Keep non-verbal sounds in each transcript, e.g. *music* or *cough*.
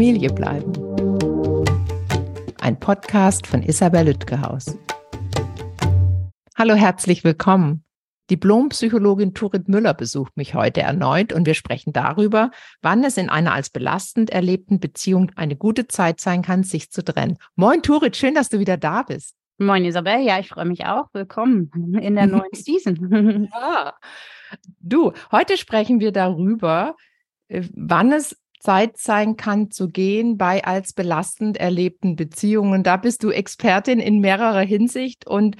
Familie bleiben. Ein Podcast von Isabel Lütgehaus. Hallo, herzlich willkommen. Diplompsychologin Turit Müller besucht mich heute erneut und wir sprechen darüber, wann es in einer als belastend erlebten Beziehung eine gute Zeit sein kann, sich zu trennen. Moin Turit, schön, dass du wieder da bist. Moin Isabel, ja, ich freue mich auch. Willkommen in der neuen *laughs* Season. ja. Du, heute sprechen wir darüber, äh, wann es Zeit sein kann zu gehen bei als belastend erlebten Beziehungen. Da bist du Expertin in mehrerer Hinsicht und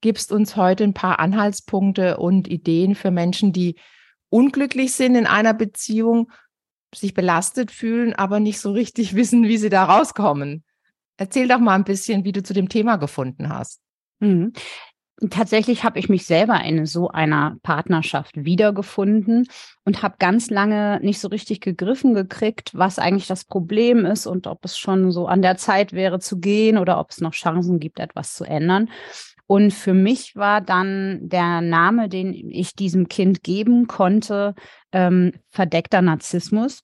gibst uns heute ein paar Anhaltspunkte und Ideen für Menschen, die unglücklich sind in einer Beziehung, sich belastet fühlen, aber nicht so richtig *laughs* wissen, wie sie da rauskommen. Erzähl doch mal ein bisschen, wie du zu dem Thema gefunden hast. Tatsächlich habe ich mich selber in so einer Partnerschaft wiedergefunden und habe ganz lange nicht so richtig gegriffen gekriegt, was eigentlich das Problem ist und ob es schon so an der Zeit wäre zu gehen oder ob es noch Chancen gibt, etwas zu ändern. Und für mich war dann der Name, den ich diesem Kind geben konnte, ähm, verdeckter Narzissmus.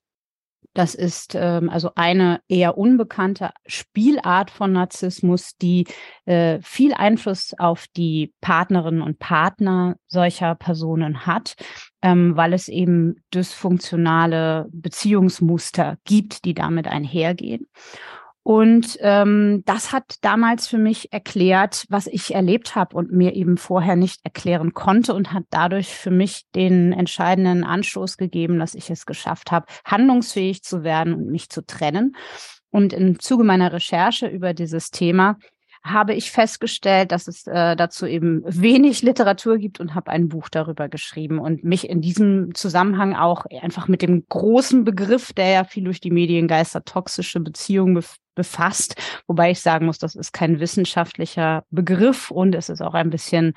Das ist ähm, also eine eher unbekannte Spielart von Narzissmus, die äh, viel Einfluss auf die Partnerinnen und Partner solcher Personen hat, ähm, weil es eben dysfunktionale Beziehungsmuster gibt, die damit einhergehen. Und ähm, das hat damals für mich erklärt, was ich erlebt habe und mir eben vorher nicht erklären konnte und hat dadurch für mich den entscheidenden Anstoß gegeben, dass ich es geschafft habe, handlungsfähig zu werden und mich zu trennen. Und im Zuge meiner Recherche über dieses Thema habe ich festgestellt, dass es äh, dazu eben wenig *laughs* Literatur gibt und habe ein Buch darüber geschrieben und mich in diesem Zusammenhang auch einfach mit dem großen Begriff, der ja viel durch die Medien geistert, toxische Beziehungen befasst. Wobei ich sagen muss, das ist kein wissenschaftlicher Begriff und es ist auch ein bisschen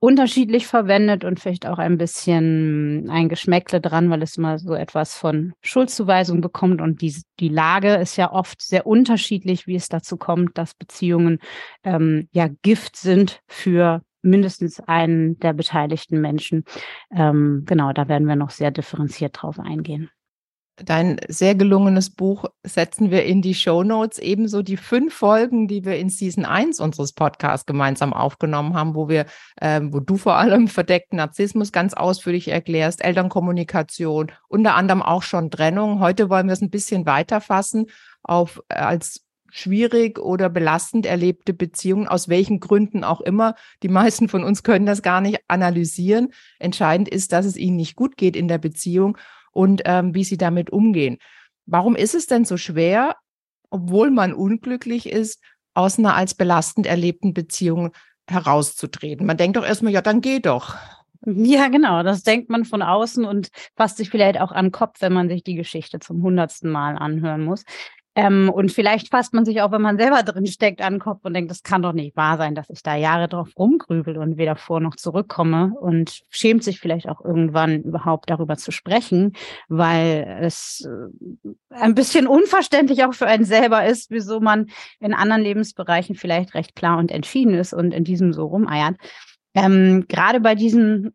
unterschiedlich verwendet und vielleicht auch ein bisschen ein Geschmäckle dran, weil es immer so etwas von Schuldzuweisung bekommt und die, die Lage ist ja oft sehr unterschiedlich, wie es dazu kommt, dass Beziehungen ähm, ja Gift sind für mindestens einen der beteiligten Menschen. Ähm, genau, da werden wir noch sehr differenziert drauf eingehen. Dein sehr gelungenes Buch setzen wir in die Show Notes. Ebenso die fünf Folgen, die wir in Season 1 unseres Podcasts gemeinsam aufgenommen haben, wo wir, äh, wo du vor allem verdeckten Narzissmus ganz ausführlich erklärst, Elternkommunikation, unter anderem auch schon Trennung. Heute wollen wir es ein bisschen weiter fassen auf äh, als schwierig oder belastend erlebte Beziehungen, aus welchen Gründen auch immer. Die meisten von uns können das gar nicht analysieren. Entscheidend ist, dass es ihnen nicht gut geht in der Beziehung und ähm, wie sie damit umgehen. Warum ist es denn so schwer, obwohl man unglücklich ist, aus einer als belastend erlebten Beziehung herauszutreten? Man denkt doch erstmal, ja, dann geh doch. Ja, genau. Das denkt man von außen und fasst sich vielleicht auch an den Kopf, wenn man sich die Geschichte zum hundertsten Mal anhören muss. Ähm, und vielleicht fasst man sich auch, wenn man selber drin steckt, an den Kopf und denkt, das kann doch nicht wahr sein, dass ich da Jahre drauf rumgrübel und weder vor noch zurückkomme und schämt sich vielleicht auch irgendwann überhaupt darüber zu sprechen, weil es äh, ein bisschen unverständlich auch für einen selber ist, wieso man in anderen Lebensbereichen vielleicht recht klar und entschieden ist und in diesem so rumeiert. Ähm, gerade bei diesen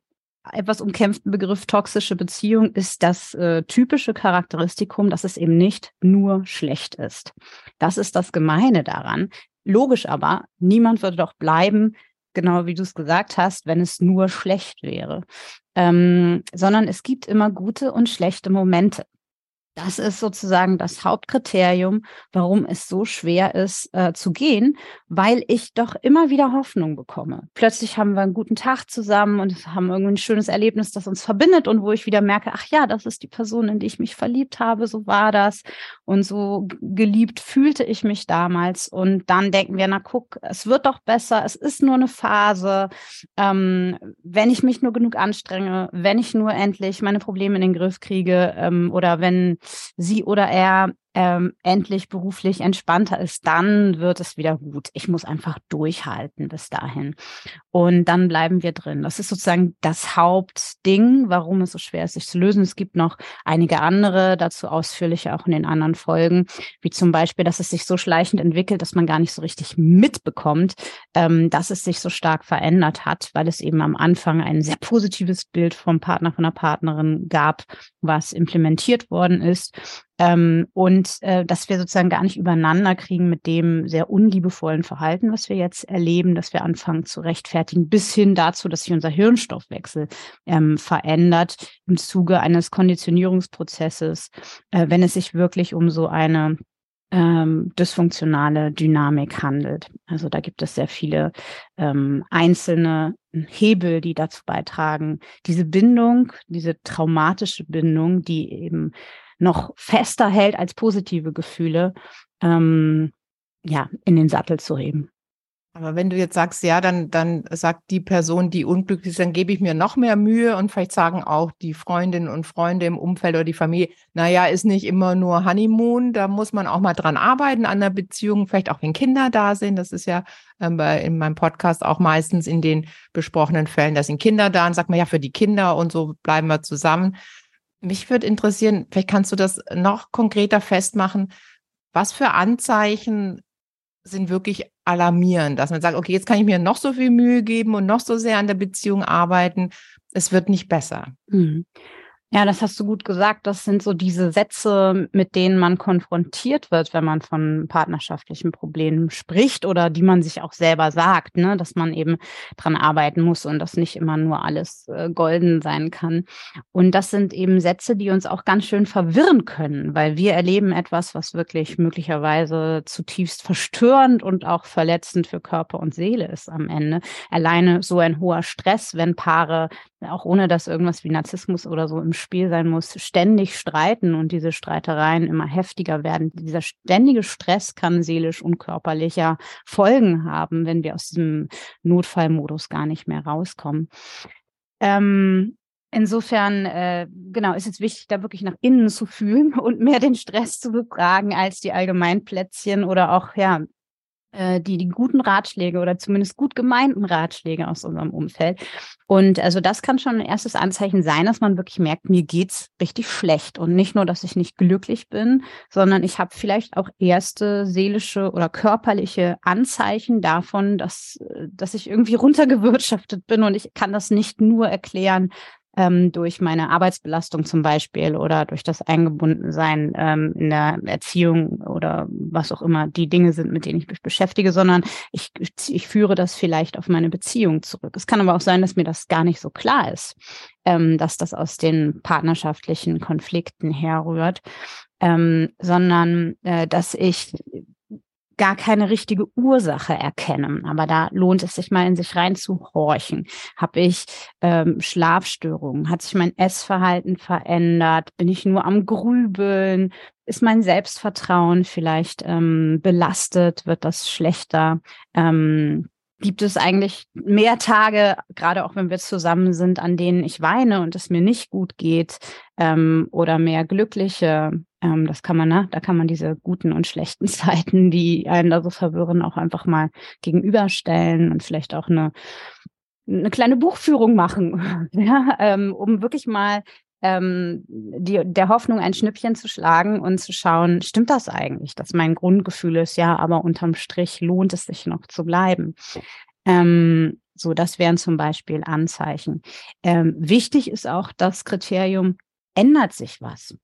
etwas umkämpften Begriff toxische Beziehung ist das äh, typische Charakteristikum, dass es eben nicht nur schlecht ist. Das ist das Gemeine daran. Logisch aber, niemand würde doch bleiben, genau wie du es gesagt hast, wenn es nur schlecht wäre. Ähm, sondern es gibt immer gute und schlechte Momente. Das ist sozusagen das Hauptkriterium, warum es so schwer ist äh, zu gehen, weil ich doch immer wieder Hoffnung bekomme. Plötzlich haben wir einen guten Tag zusammen und haben irgendwie ein schönes Erlebnis, das uns verbindet und wo ich wieder merke, ach ja, das ist die Person, in die ich mich verliebt habe, so war das. Und so geliebt fühlte ich mich damals. Und dann denken wir, na guck, es wird doch besser, es ist nur eine Phase, ähm, wenn ich mich nur genug anstrenge, wenn ich nur endlich meine Probleme in den Griff kriege ähm, oder wenn sie oder er ähm, endlich beruflich entspannter ist, dann wird es wieder gut. Ich muss einfach durchhalten bis dahin. Und dann bleiben wir drin. Das ist sozusagen das Hauptding, warum es so schwer ist, sich zu lösen. Es gibt noch einige andere, dazu ausführlicher auch in den anderen Folgen, wie zum Beispiel, dass es sich so schleichend entwickelt, dass man gar nicht so richtig mitbekommt, ähm, dass es sich so stark verändert hat, weil es eben am Anfang ein sehr positives Bild vom Partner, von der Partnerin gab, was implementiert worden ist Ähm, und äh, dass wir sozusagen gar nicht übereinander kriegen mit dem sehr unliebevollen Verhalten, was wir jetzt erleben, dass wir anfangen zu rechtfertigen, bis hin dazu, dass sich unser Hirnstoffwechsel ähm, verändert im Zuge eines Konditionierungsprozesses, äh, wenn es sich wirklich um so eine ähm, dysfunktionale Dynamik handelt. Also da gibt es sehr viele ähm, einzelne Hebel, die dazu beitragen, diese Bindung, diese traumatische Bindung, die eben noch fester hält als positive Gefühle, ähm, ja, in den Sattel zu heben. Aber wenn du jetzt sagst, ja, dann, dann sagt die Person, die unglücklich ist, dann gebe ich mir noch mehr Mühe und vielleicht sagen auch die Freundinnen und Freunde im Umfeld oder die Familie, naja, ist nicht immer nur Honeymoon, da muss man auch mal dran arbeiten an der Beziehung, vielleicht auch wenn Kinder da sind. Das ist ja ähm, in meinem Podcast auch meistens in den besprochenen Fällen, da sind Kinder da und sagt man ja, für die Kinder und so bleiben wir zusammen. Mich würde interessieren, vielleicht kannst du das noch konkreter festmachen. Was für Anzeichen sind wirklich alarmierend, dass man sagt, okay, jetzt kann ich mir noch so viel Mühe geben und noch so sehr an der Beziehung arbeiten. Es wird nicht besser. Mhm. Ja, das hast du gut gesagt. Das sind so diese Sätze, mit denen man konfrontiert wird, wenn man von partnerschaftlichen Problemen spricht oder die man sich auch selber sagt, ne? dass man eben dran arbeiten muss und dass nicht immer nur alles äh, golden sein kann. Und das sind eben Sätze, die uns auch ganz schön verwirren können, weil wir erleben etwas, was wirklich möglicherweise zutiefst verstörend und auch verletzend für Körper und Seele ist am Ende. Alleine so ein hoher Stress, wenn Paare auch ohne dass irgendwas wie Narzissmus oder so im Spiel sein muss, ständig streiten und diese Streitereien immer heftiger werden. Dieser ständige Stress kann seelisch und körperlicher Folgen haben, wenn wir aus diesem Notfallmodus gar nicht mehr rauskommen. Ähm, Insofern, äh, genau, ist es wichtig, da wirklich nach innen zu fühlen *laughs* und mehr den Stress zu befragen als die Allgemeinplätzchen oder auch, ja, die, die guten Ratschläge oder zumindest gut gemeinten Ratschläge aus unserem Umfeld. Und also das kann schon ein erstes Anzeichen sein, dass man wirklich merkt, mir geht's richtig schlecht. Und nicht nur, dass ich nicht glücklich bin, sondern ich habe vielleicht auch erste seelische oder körperliche Anzeichen davon, dass, dass ich irgendwie runtergewirtschaftet bin und ich kann das nicht nur erklären ähm, durch meine Arbeitsbelastung zum Beispiel oder durch das Eingebundensein ähm, in der Erziehung oder was auch immer die Dinge sind, mit denen ich mich beschäftige, sondern ich, ich führe das vielleicht auf meine Beziehung zurück. Es kann aber auch sein, dass mir das gar nicht so klar ist, ähm, dass das aus den partnerschaftlichen Konflikten herrührt, ähm, sondern äh, dass ich gar keine richtige Ursache erkennen. Aber da lohnt es sich mal in sich reinzuhorchen. Habe ich ähm, Schlafstörungen? Hat sich mein Essverhalten verändert? Bin ich nur am Grübeln? Ist mein Selbstvertrauen vielleicht ähm, belastet? Wird das schlechter? Ähm, gibt es eigentlich mehr Tage, gerade auch wenn wir zusammen sind, an denen ich weine und es mir nicht gut geht ähm, oder mehr glückliche. Ähm, das kann man, ne? Da kann man diese guten und schlechten *laughs* Zeiten, die einen da so verwirren, auch einfach mal gegenüberstellen und vielleicht auch eine eine kleine Buchführung machen, *laughs* ja, ähm, um wirklich mal ähm, die, der Hoffnung ein Schnippchen zu schlagen und zu schauen, stimmt das eigentlich, dass mein Grundgefühl ist, ja, aber unterm Strich lohnt es sich noch zu bleiben. Ähm, so, das wären zum Beispiel Anzeichen. Ähm, wichtig ist auch das Kriterium, ändert sich was?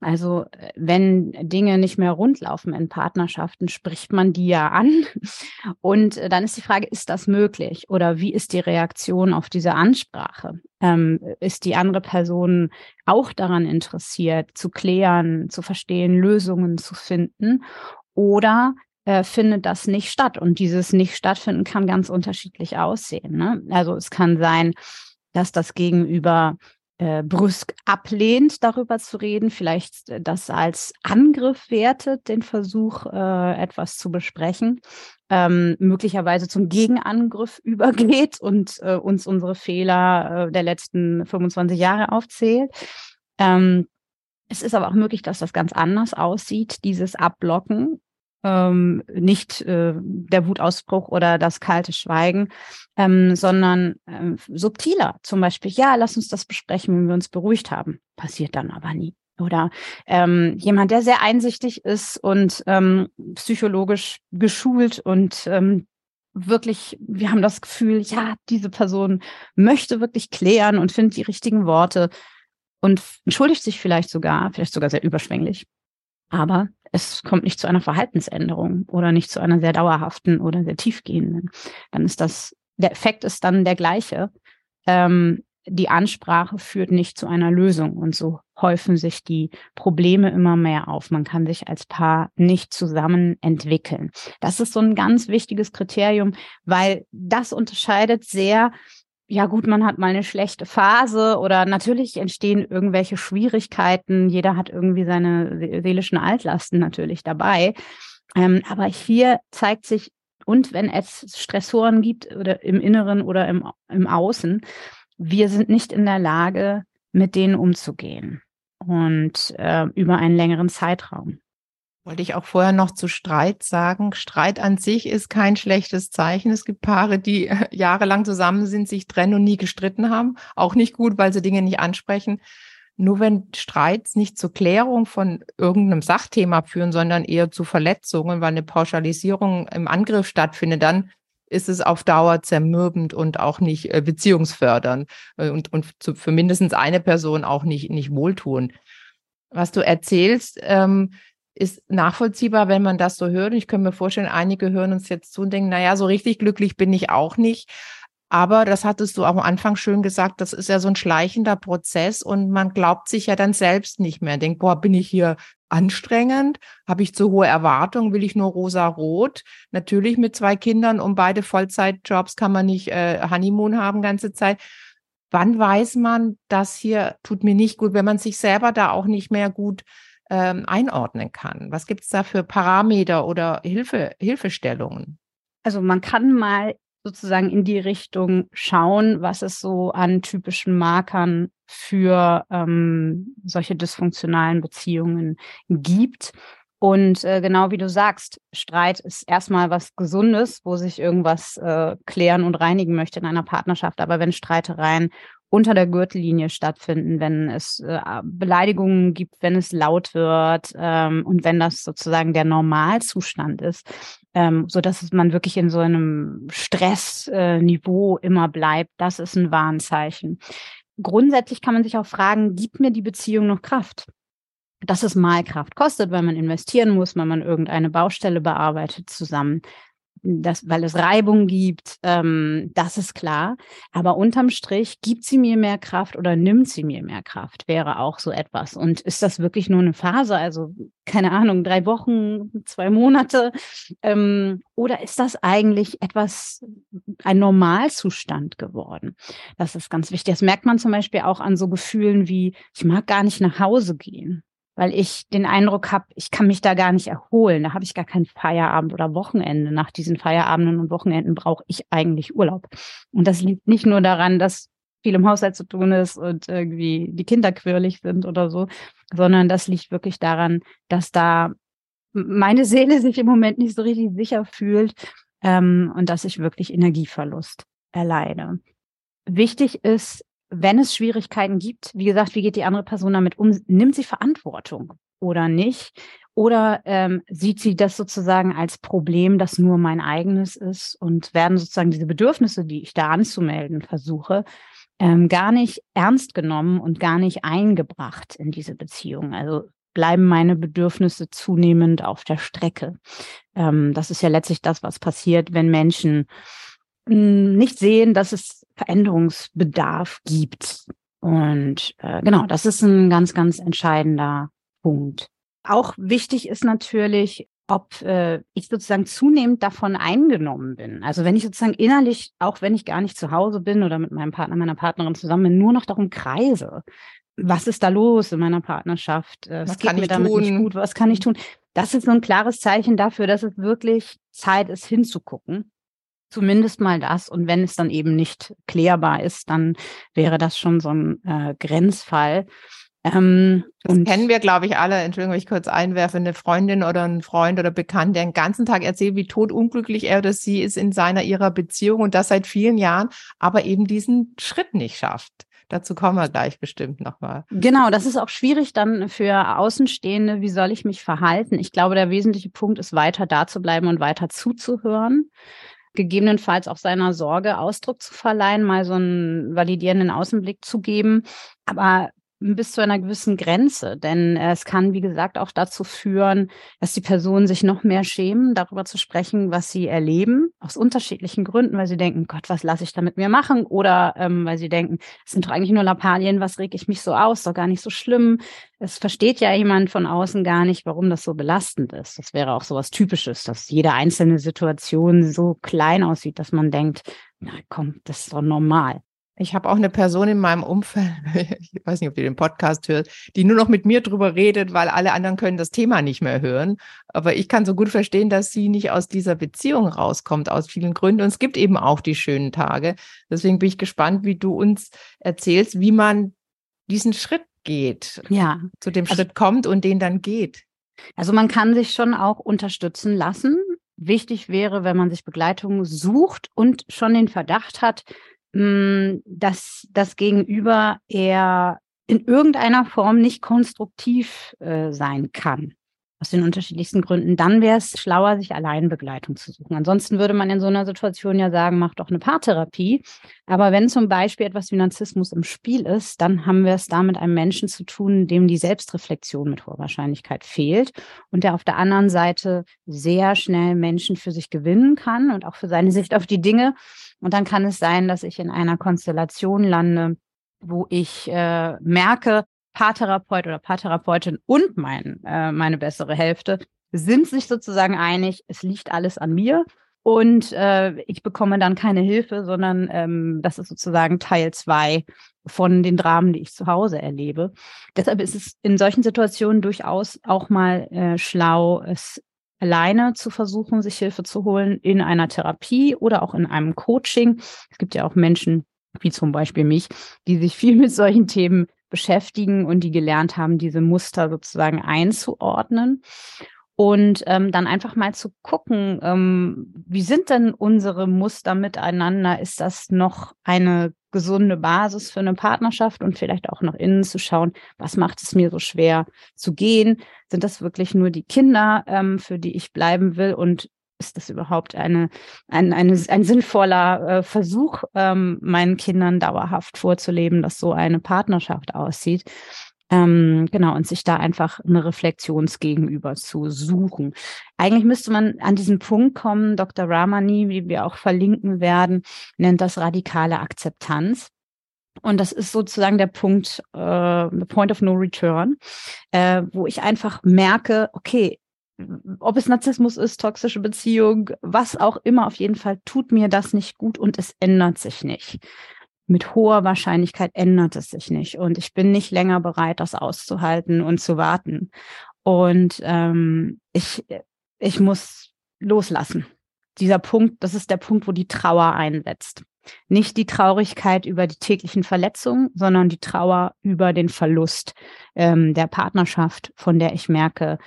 Also wenn Dinge nicht mehr rundlaufen in Partnerschaften, spricht man die ja an. Und äh, dann ist die Frage, ist das möglich? Oder wie ist die Reaktion auf diese Ansprache? Ähm, ist die andere Person auch daran interessiert, zu klären, zu verstehen, Lösungen zu finden? Oder äh, findet das nicht statt? Und dieses nicht stattfinden kann ganz unterschiedlich aussehen. Ne? Also es kann sein, dass das Gegenüber äh, brüsk ablehnt, darüber zu reden, vielleicht äh, das als Angriff wertet, den Versuch, äh, etwas zu besprechen, ähm, möglicherweise zum Gegenangriff *laughs* übergeht und äh, uns unsere Fehler äh, der letzten 25 Jahre aufzählt. Ähm, es ist aber auch möglich, dass das ganz anders aussieht, dieses Abblocken ähm, nicht äh, der Wutausbruch oder das kalte Schweigen, ähm, sondern äh, subtiler. Zum Beispiel, ja, lass uns das besprechen, wenn wir uns beruhigt haben. Passiert dann aber nie. Oder ähm, jemand, der sehr einsichtig ist und ähm, psychologisch geschult und ähm, wirklich, wir haben das Gefühl, ja, diese Person möchte wirklich klären und findet die richtigen Worte und entschuldigt sich vielleicht sogar, vielleicht sogar sehr überschwänglich. Aber es kommt nicht zu einer Verhaltensänderung oder nicht zu einer sehr dauerhaften oder sehr tiefgehenden. Dann ist das, der Effekt ist dann der gleiche. Ähm, die Ansprache führt nicht zu einer Lösung und so häufen sich die Probleme immer mehr auf. Man kann sich als Paar nicht zusammen entwickeln. Das ist so ein ganz wichtiges Kriterium, weil das unterscheidet sehr ja gut, man hat mal eine schlechte Phase oder natürlich entstehen irgendwelche Schwierigkeiten. Jeder hat irgendwie seine seelischen Altlasten natürlich dabei. Ähm, aber hier zeigt sich, und wenn es Stressoren gibt oder im Inneren oder im, im Außen, wir sind nicht in der Lage, mit denen umzugehen und äh, über einen längeren Zeitraum. Wollte ich auch vorher noch zu Streit sagen. Streit an sich ist kein schlechtes Zeichen. Es gibt Paare, die äh, jahrelang zusammen sind, sich trennen und nie gestritten haben. Auch nicht gut, weil sie Dinge nicht ansprechen. Nur wenn Streits nicht zur Klärung von irgendeinem Sachthema führen, sondern eher zu Verletzungen, weil eine Pauschalisierung im Angriff stattfindet, dann ist es auf Dauer zermürbend und auch nicht äh, beziehungsfördernd äh, und, und für mindestens eine Person auch nicht, nicht wohltun. Was du erzählst, ähm, ist nachvollziehbar, wenn man das so hört. Ich kann mir vorstellen, einige hören uns jetzt zu und denken, naja, so richtig glücklich bin ich auch nicht. Aber das hattest du auch am Anfang schön gesagt, das ist ja so ein schleichender Prozess und man glaubt sich ja dann selbst nicht mehr. Denkt, boah, bin ich hier anstrengend? Habe ich zu hohe Erwartungen? Will ich nur rosa-rot? Natürlich mit zwei Kindern und beide Vollzeitjobs kann man nicht äh, Honeymoon haben ganze Zeit. Wann weiß man, das hier tut mir nicht gut, wenn man sich selber da auch nicht mehr gut ähm, einordnen kann? Was gibt es da für Parameter oder Hilfe, Hilfestellungen? Also man kann mal sozusagen in die Richtung schauen, was es so an typischen Markern für ähm, solche dysfunktionalen Beziehungen gibt. Und äh, genau wie du sagst, Streit ist erstmal was Gesundes, wo sich irgendwas äh, klären und reinigen möchte in einer Partnerschaft. Aber wenn Streitereien unter der Gürtellinie stattfinden, wenn es äh, Beleidigungen gibt, wenn es laut wird ähm, und wenn das sozusagen der Normalzustand ist, ähm, so dass man wirklich in so einem Stressniveau äh, immer bleibt, das ist ein Warnzeichen. Grundsätzlich kann man sich auch fragen, gibt mir die Beziehung noch Kraft? Dass es mal Kraft kostet, weil man investieren muss, weil man irgendeine Baustelle bearbeitet zusammen das, weil es Reibung gibt, ähm, das ist klar. Aber unterm Strich, gibt sie mir mehr Kraft oder nimmt sie mir mehr Kraft, wäre auch so etwas. Und ist das wirklich nur eine Phase, also keine Ahnung, drei Wochen, zwei Monate? Ähm, oder ist das eigentlich etwas, ein Normalzustand geworden? Das ist ganz wichtig. Das merkt man zum Beispiel auch an so Gefühlen wie, ich mag gar nicht nach Hause gehen weil ich den Eindruck habe, ich kann mich da gar nicht erholen. Da habe ich gar keinen Feierabend oder Wochenende. Nach diesen Feierabenden und Wochenenden brauche ich eigentlich Urlaub. Und das liegt nicht nur daran, dass viel im Haushalt zu tun ist und irgendwie die Kinder quirlig sind oder so, sondern das liegt wirklich daran, dass da meine Seele *laughs* sich im Moment nicht so richtig sicher fühlt ähm, und dass ich wirklich Energieverlust erleide. Wichtig ist, wenn es Schwierigkeiten gibt, wie gesagt, wie geht die andere Person damit um? Nimmt sie Verantwortung oder nicht? Oder ähm, sieht sie das sozusagen als Problem, das nur mein eigenes ist und werden sozusagen diese Bedürfnisse, die ich da anzumelden versuche, ähm, gar nicht ernst genommen und gar nicht eingebracht in diese Beziehung? Also bleiben meine Bedürfnisse zunehmend auf der Strecke. Ähm, das ist ja letztlich das, was passiert, wenn Menschen nicht sehen, dass es Veränderungsbedarf gibt. Und äh, genau, das ist ein ganz, ganz entscheidender Punkt. Auch wichtig ist natürlich, ob äh, ich sozusagen zunehmend davon eingenommen bin. Also wenn ich sozusagen innerlich, auch wenn ich gar nicht zu Hause bin oder mit meinem Partner, meiner Partnerin zusammen bin, nur noch darum kreise. Was ist da los in meiner Partnerschaft? Äh, was geht mir damit tun? nicht gut? Was kann ich tun? Das ist so ein klares Zeichen dafür, dass es wirklich Zeit ist, hinzugucken zumindest mal das. Und wenn es dann eben nicht klärbar ist, dann wäre das schon so ein äh, Grenzfall. Ähm, das kennen wir, glaube ich, alle. Entschuldigung, wenn ich kurz einwerfe, eine Freundin oder ein Freund oder Bekannt, der den ganzen Tag erzählt, wie totunglücklich er oder sie ist in seiner ihrer Beziehung und das seit vielen Jahren, aber eben diesen Schritt nicht schafft. Dazu kommen wir gleich bestimmt nochmal. Genau, das ist auch schwierig dann für Außenstehende. Wie soll ich mich verhalten? Ich glaube, der wesentliche Punkt ist, weiter da zu bleiben und weiter zuzuhören gegebenenfalls auch seiner Sorge Ausdruck zu verleihen, mal so einen validierenden Außenblick zu geben. Aber bis zu einer gewissen Grenze, denn es kann, wie gesagt, auch dazu führen, dass die Personen sich noch mehr schämen, darüber zu sprechen, was sie erleben, aus unterschiedlichen Gründen, weil sie denken, Gott, was lasse ich da mit mir machen? Oder ähm, weil sie denken, es sind doch eigentlich nur Lappalien, was reg ich mich so aus, doch gar nicht so schlimm. Es versteht ja jemand von außen gar nicht, warum das so belastend ist. Das wäre auch so was Typisches, dass jede einzelne Situation so klein aussieht, dass man denkt, na komm, das ist doch normal. Ich habe auch eine Person in meinem Umfeld, *laughs* ich weiß nicht, ob die den Podcast hört, die nur noch mit mir drüber redet, weil alle anderen können das Thema nicht mehr hören. Aber ich kann so gut verstehen, dass sie nicht aus dieser Beziehung rauskommt, aus vielen Gründen. Und es gibt eben auch die schönen Tage. Deswegen bin ich gespannt, wie du uns erzählst, wie man diesen Schritt geht, ja. zu dem also, Schritt kommt und den dann geht. Also man kann sich schon auch unterstützen lassen. Wichtig wäre, wenn man sich Begleitung sucht und schon den Verdacht hat, hm, dass das Gegenüber eher in irgendeiner Form nicht konstruktiv äh, sein kann. Aus den unterschiedlichsten Gründen. Dann wäre es schlauer, sich allein Begleitung zu suchen. Ansonsten würde man in so einer Situation ja sagen, mach doch eine Paartherapie. Aber wenn zum Beispiel etwas wie Narzissmus im Spiel ist, dann haben wir es da mit einem Menschen zu tun, dem die Selbstreflexion mit hoher Wahrscheinlichkeit fehlt und der auf der anderen Seite sehr schnell Menschen für sich gewinnen kann und auch für seine Sicht auf die Dinge und dann kann es sein, dass ich in einer Konstellation lande, wo ich äh, merke, Paartherapeut oder Paartherapeutin und mein, äh, meine bessere Hälfte sind sich sozusagen einig, es liegt alles an mir und äh, ich bekomme dann keine Hilfe, sondern ähm, das ist sozusagen Teil zwei von den Dramen, die ich zu Hause erlebe. Deshalb ist es in solchen Situationen durchaus auch mal äh, schlau, es alleine zu versuchen, sich Hilfe zu holen in einer Therapie oder auch in einem Coaching. Es gibt ja auch Menschen, wie zum Beispiel mich, die sich viel mit solchen Themen beschäftigen und die gelernt haben, diese Muster sozusagen einzuordnen. Und ähm, dann einfach mal zu gucken, ähm, wie sind denn unsere Muster miteinander? Ist das noch eine gesunde Basis für eine Partnerschaft und vielleicht auch nach innen zu schauen, was macht es mir so schwer zu gehen? Sind das wirklich nur die Kinder, ähm, für die ich bleiben will? Und ist das überhaupt eine, ein, eine, ein sinnvoller äh, Versuch, ähm, meinen Kindern dauerhaft vorzuleben, dass so eine Partnerschaft aussieht? Ähm, genau, und sich da einfach eine Reflexionsgegenüber zu suchen. Eigentlich müsste man an diesen Punkt kommen, Dr. Ramani, wie wir auch verlinken werden, nennt das radikale Akzeptanz. Und das ist sozusagen der Punkt, äh, the point of no return, äh, wo ich einfach merke, okay, ob es Narzissmus ist, toxische Beziehung, was auch immer, auf jeden Fall tut mir das nicht gut und es ändert sich nicht mit hoher Wahrscheinlichkeit ändert es sich nicht. Und ich bin nicht länger bereit, das auszuhalten und zu warten. Und ähm, ich, ich muss loslassen. Dieser Punkt, das ist der Punkt, wo die Trauer einsetzt. Nicht die Traurigkeit über die täglichen Verletzungen, sondern die Trauer über den Verlust ähm, der Partnerschaft, von der ich merke,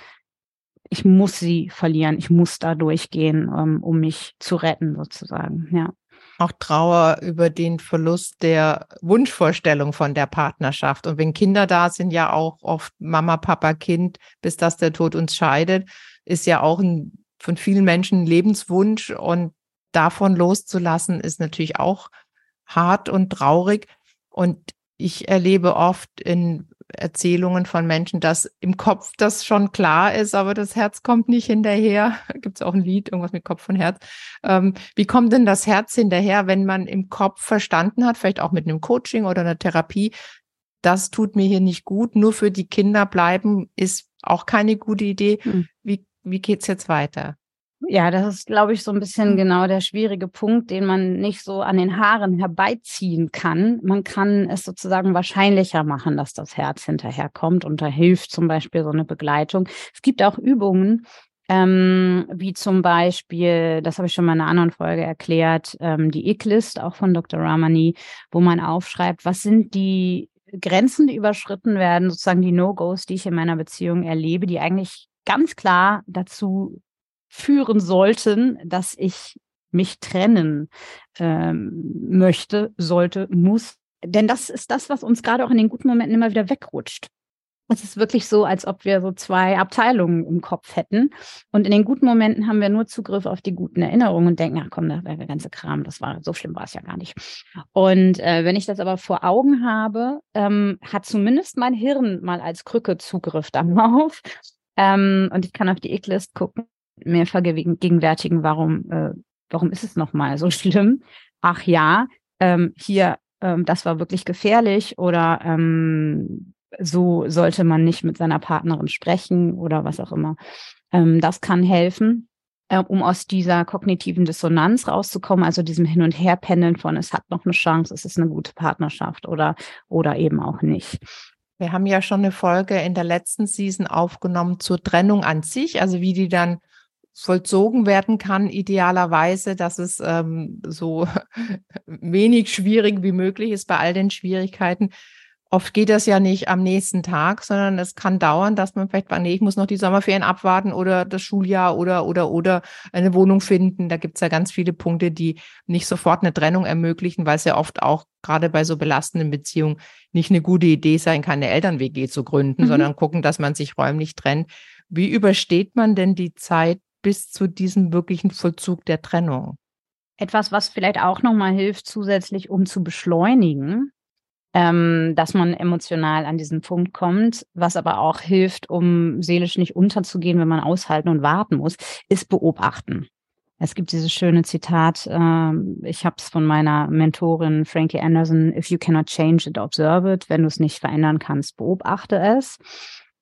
ich muss sie verlieren, ich muss da durchgehen, ähm, um mich zu retten, sozusagen. Ja auch Trauer über den Verlust der Wunschvorstellung von der Partnerschaft. Und wenn Kinder da sind, ja auch oft Mama, Papa, Kind, bis dass der Tod uns scheidet, ist ja auch ein, von vielen Menschen ein Lebenswunsch. Und davon loszulassen, ist natürlich auch hart und traurig. Und ich erlebe oft in Erzählungen von Menschen, dass im Kopf das schon klar ist, aber das Herz kommt nicht hinterher. *laughs* Gibt es auch ein Lied, irgendwas mit Kopf und Herz. Ähm, wie kommt denn das Herz hinterher, wenn man im Kopf verstanden hat, vielleicht auch mit einem Coaching oder einer Therapie, das tut mir hier nicht gut, nur für die Kinder bleiben ist auch keine gute Idee. Hm. Wie, wie geht's jetzt weiter? Ja, das ist, glaube ich, so ein bisschen genau der schwierige Punkt, den man nicht so an den Haaren herbeiziehen kann. Man kann es sozusagen wahrscheinlicher machen, dass das Herz hinterherkommt und da hilft zum Beispiel so eine Begleitung. Es gibt auch Übungen, ähm, wie zum Beispiel, das habe ich schon mal in einer anderen Folge erklärt, ähm, die Ick-List, auch von Dr. Ramani, wo man aufschreibt, was sind die Grenzen, die überschritten werden, sozusagen die No-Gos, die ich in meiner Beziehung erlebe, die eigentlich ganz klar dazu führen sollten, dass ich mich trennen ähm, möchte, sollte, muss. Denn das ist das, was uns gerade auch in den guten Momenten immer wieder wegrutscht. es ist wirklich so, als ob wir so zwei Abteilungen im Kopf hätten. Und in den guten Momenten haben wir nur Zugriff auf die guten Erinnerungen und denken, ach komm, der ganze Kram, das war so schlimm war es ja gar nicht. Und äh, wenn ich das aber vor Augen habe, ähm, hat zumindest mein Hirn mal als Krücke Zugriff darauf. Ähm, und ich kann auf die Icklist gucken, mir vergegenwärtigen, warum, äh, warum ist es nochmal so *laughs* schlimm? Ach ja, ähm, hier, ähm, das war wirklich gefährlich oder ähm, so sollte man nicht mit seiner Partnerin sprechen oder was auch immer. Ähm, das kann helfen, äh, um aus dieser kognitiven Dissonanz rauszukommen, also diesem Hin- und Herpendeln von, es hat noch eine Chance, es ist eine gute Partnerschaft oder, oder eben auch nicht. Wir haben ja schon eine Folge in der letzten Season aufgenommen zur Trennung an sich, also wie die dann vollzogen werden kann, idealerweise, dass es ähm, so *laughs* wenig schwierig wie möglich ist bei all den Schwierigkeiten. Oft geht das ja nicht am nächsten Tag, sondern es kann dauern, dass man vielleicht, nee, ich muss noch die Sommerferien abwarten oder das Schuljahr oder oder oder eine Wohnung finden. Da gibt's ja ganz viele Punkte, die nicht sofort eine Trennung ermöglichen, weil es ja oft auch gerade bei so belastenden Beziehungen nicht eine gute Idee sein kann, eine Eltern-WG zu gründen, mhm. sondern gucken, dass man sich räumlich trennt. Wie übersteht man denn die Zeit bis zu diesem wirklichen Vollzug der Trennung? Etwas, was vielleicht auch nochmal hilft, zusätzlich um zu beschleunigen, ähm, dass man emotional an diesen Punkt kommt, was aber auch hilft, um seelisch nicht unterzugehen, wenn man aushalten und warten muss, ist beobachten. Es gibt dieses schöne Zitat, äh, ich habe es von meiner Mentorin Frankie Anderson, if you cannot change it, observe it. Wenn du es nicht verändern kannst, beobachte es.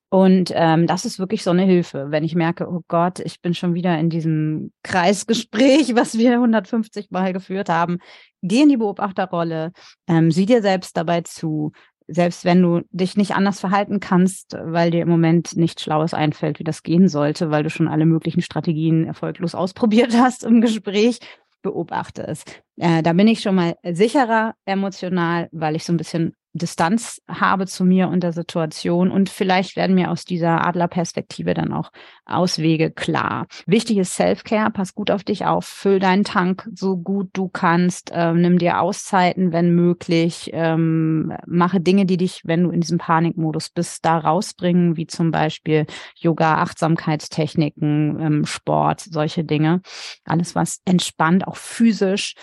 Und ähm, das ist wirklich so eine Hilfe, wenn ich merke, oh Gott, ich bin schon wieder in diesem Kreisgespräch, *laughs* was wir 150 Mal geführt haben. Geh in die Beobachterrolle, ähm, sieh dir selbst dabei zu, selbst wenn du dich nicht anders verhalten kannst, weil dir im Moment nichts Schlaues einfällt, wie das gehen sollte, weil du schon alle möglichen Strategien erfolglos ausprobiert *laughs* hast im Gespräch, beobachte es. Äh, da bin ich schon mal sicherer emotional, weil ich so ein bisschen Distanz habe zu mir und der Situation und vielleicht werden mir aus dieser Adlerperspektive dann auch Auswege klar. Wichtig ist Self-Care, pass gut auf dich auf, füll deinen Tank so gut du kannst, äh, nimm dir Auszeiten, wenn möglich, ähm, mache Dinge, die dich, wenn du in diesem Panikmodus bist, da rausbringen, wie zum Beispiel Yoga, Achtsamkeitstechniken, ähm, Sport, solche Dinge. Alles, was entspannt, auch physisch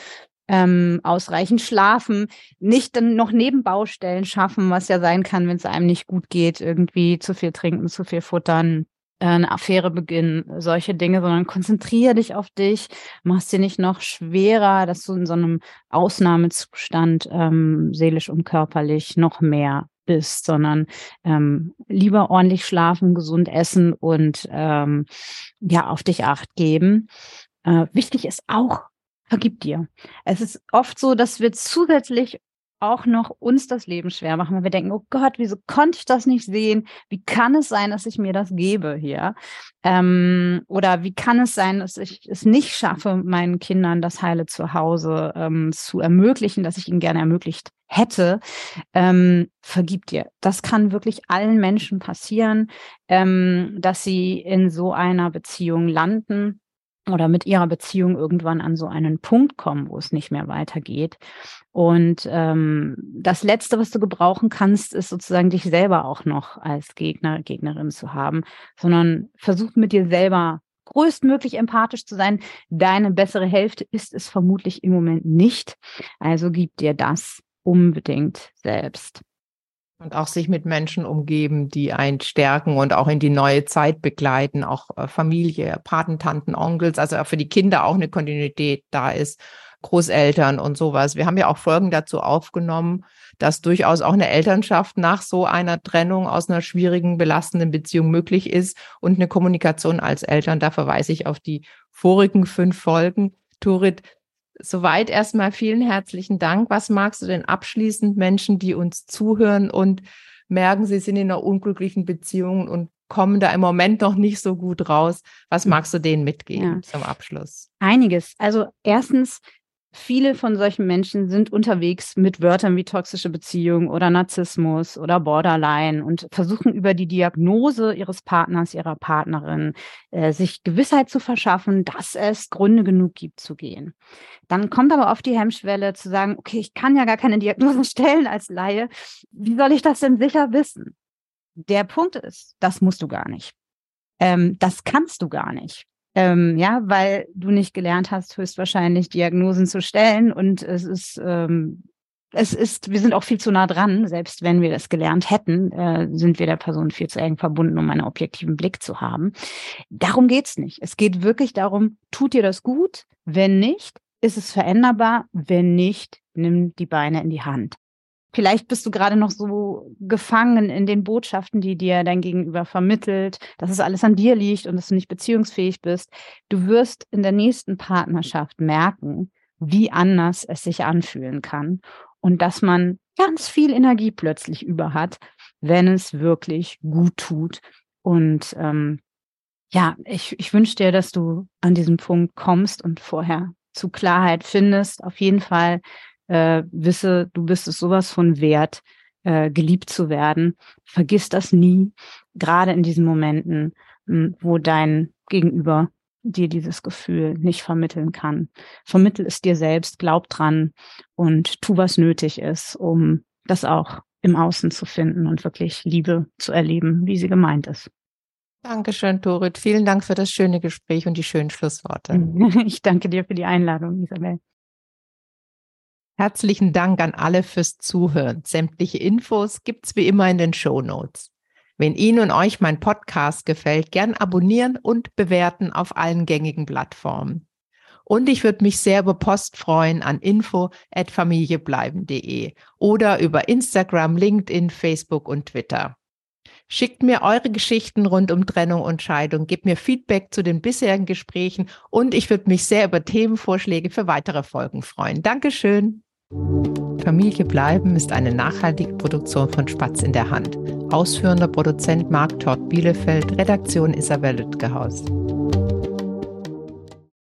ähm, ausreichend schlafen, nicht dann noch Nebenbaustellen schaffen, was ja sein kann, wenn es einem nicht gut geht, irgendwie zu viel trinken, zu viel futtern, äh, eine Affäre beginnen, solche Dinge, sondern konzentriere dich auf dich, machst dir nicht noch schwerer, dass du in so einem Ausnahmezustand ähm, seelisch und körperlich noch mehr bist, sondern ähm, lieber ordentlich schlafen, gesund essen und ähm, ja auf dich acht geben. Äh, wichtig ist auch vergib dir. Es ist oft so, dass wir zusätzlich auch noch uns das Leben schwer machen, weil wir denken, oh Gott, wieso konnte ich das nicht sehen? Wie kann es sein, dass ich mir das gebe hier? Ähm, oder wie kann es sein, dass ich es nicht schaffe, meinen Kindern das heile Zuhause ähm, zu ermöglichen, dass ich ihnen gerne ermöglicht hätte? Ähm, vergib dir. Das kann wirklich allen Menschen passieren, ähm, dass sie in so einer Beziehung landen oder mit ihrer Beziehung irgendwann an so einen Punkt kommen, wo es nicht mehr weitergeht. Und ähm, das Letzte, was du gebrauchen kannst, ist sozusagen dich selber auch noch als Gegner, Gegnerin zu haben, sondern versuch mit dir selber größtmöglich empathisch zu sein. Deine bessere Hälfte ist es vermutlich im Moment nicht. Also gib dir das unbedingt selbst. Und auch sich mit Menschen umgeben, die einen stärken und auch in die neue Zeit begleiten, auch äh, Familie, Patentanten, Onkels, also für die Kinder auch eine Kontinuität da ist, Großeltern und sowas. Wir haben ja auch Folgen dazu aufgenommen, dass durchaus auch eine Elternschaft nach so einer Trennung aus einer schwierigen, belastenden Beziehung möglich ist und eine Kommunikation als Eltern. Da verweise ich auf die vorigen fünf Folgen. Turit, Soweit erstmal vielen herzlichen Dank. Was magst du denn abschließend Menschen, die uns zuhören und merken, sie sind in einer unglücklichen Beziehung und kommen da im Moment noch nicht so gut raus? Was magst du denen mitgeben ja. zum Abschluss? Einiges. Also erstens, viele von solchen Menschen sind unterwegs mit Wörtern wie toxische Beziehung oder Narzissmus oder Borderline und versuchen über die Diagnose ihres Partners, ihrer Partnerin, äh, sich Gewissheit zu verschaffen, dass es Gründe genug gibt zu gehen. Dann kommt aber oft die Hemmschwelle zu sagen, okay, ich kann ja gar keine Diagnose *laughs* stellen als Laie. Wie soll ich das denn sicher wissen? der Punkt ist, das musst du gar nicht. Ähm, das kannst du gar nicht. Ähm, ja, weil du nicht gelernt hast, höchstwahrscheinlich Diagnosen zu stellen und es ist ähm, es ist, wir sind auch viel zu nah dran. Selbst wenn wir das gelernt hätten, äh, sind wir der Person viel zu eng verbunden, um einen objektiven Blick zu haben. Darum geht's nicht. Es geht wirklich darum, tut dir das gut? Wenn nicht, ist es veränderbar. Wenn nicht, nimm die Beine in die Hand. Vielleicht bist du gerade noch so gefangen in den Botschaften, die dir dein Gegenüber vermittelt, dass es alles an dir liegt und dass du nicht beziehungsfähig bist. Du wirst in der nächsten Partnerschaft merken, wie anders es sich anfühlen kann und dass man ganz viel Energie plötzlich über hat, wenn es wirklich gut tut. Und ähm, ja, ich, ich wünsche dir, dass du an diesen Punkt kommst und vorher zu Klarheit findest. Auf jeden Fall äh, wisse, du bist es sowas von wert, äh, geliebt zu werden. Vergiss das nie, gerade in diesen Momenten, mh, wo dein Gegenüber dir dieses Gefühl nicht vermitteln kann. Vermittel es dir selbst, glaub dran und tu, was nötig ist, um das auch im Außen zu finden und wirklich Liebe zu erleben, wie sie gemeint ist. Dankeschön, Dorit. Vielen Dank für das schöne Gespräch und die schönen Schlussworte. *laughs* Ich danke dir für die Einladung, Isabel. Herzlichen Dank an alle fürs Zuhören. Sämtliche Infos gibt's wie immer in den Show Notes. Wenn Ihnen und euch mein Podcast gefällt, gern abonnieren und bewerten auf allen gängigen Plattformen. Und ich würde mich sehr über Post freuen an info@familiebleiben.de oder über Instagram, LinkedIn, Facebook und Twitter. Schickt mir eure Geschichten rund um Trennung und Scheidung, gebt mir Feedback zu den bisherigen Gesprächen und ich würde mich sehr über Themenvorschläge für weitere Folgen freuen. Dankeschön. Familie bleiben ist eine nachhaltige Produktion von Spatz in der Hand. Ausführender Produzent Marc Todd Bielefeld, Redaktion Isabel Lütgehaus.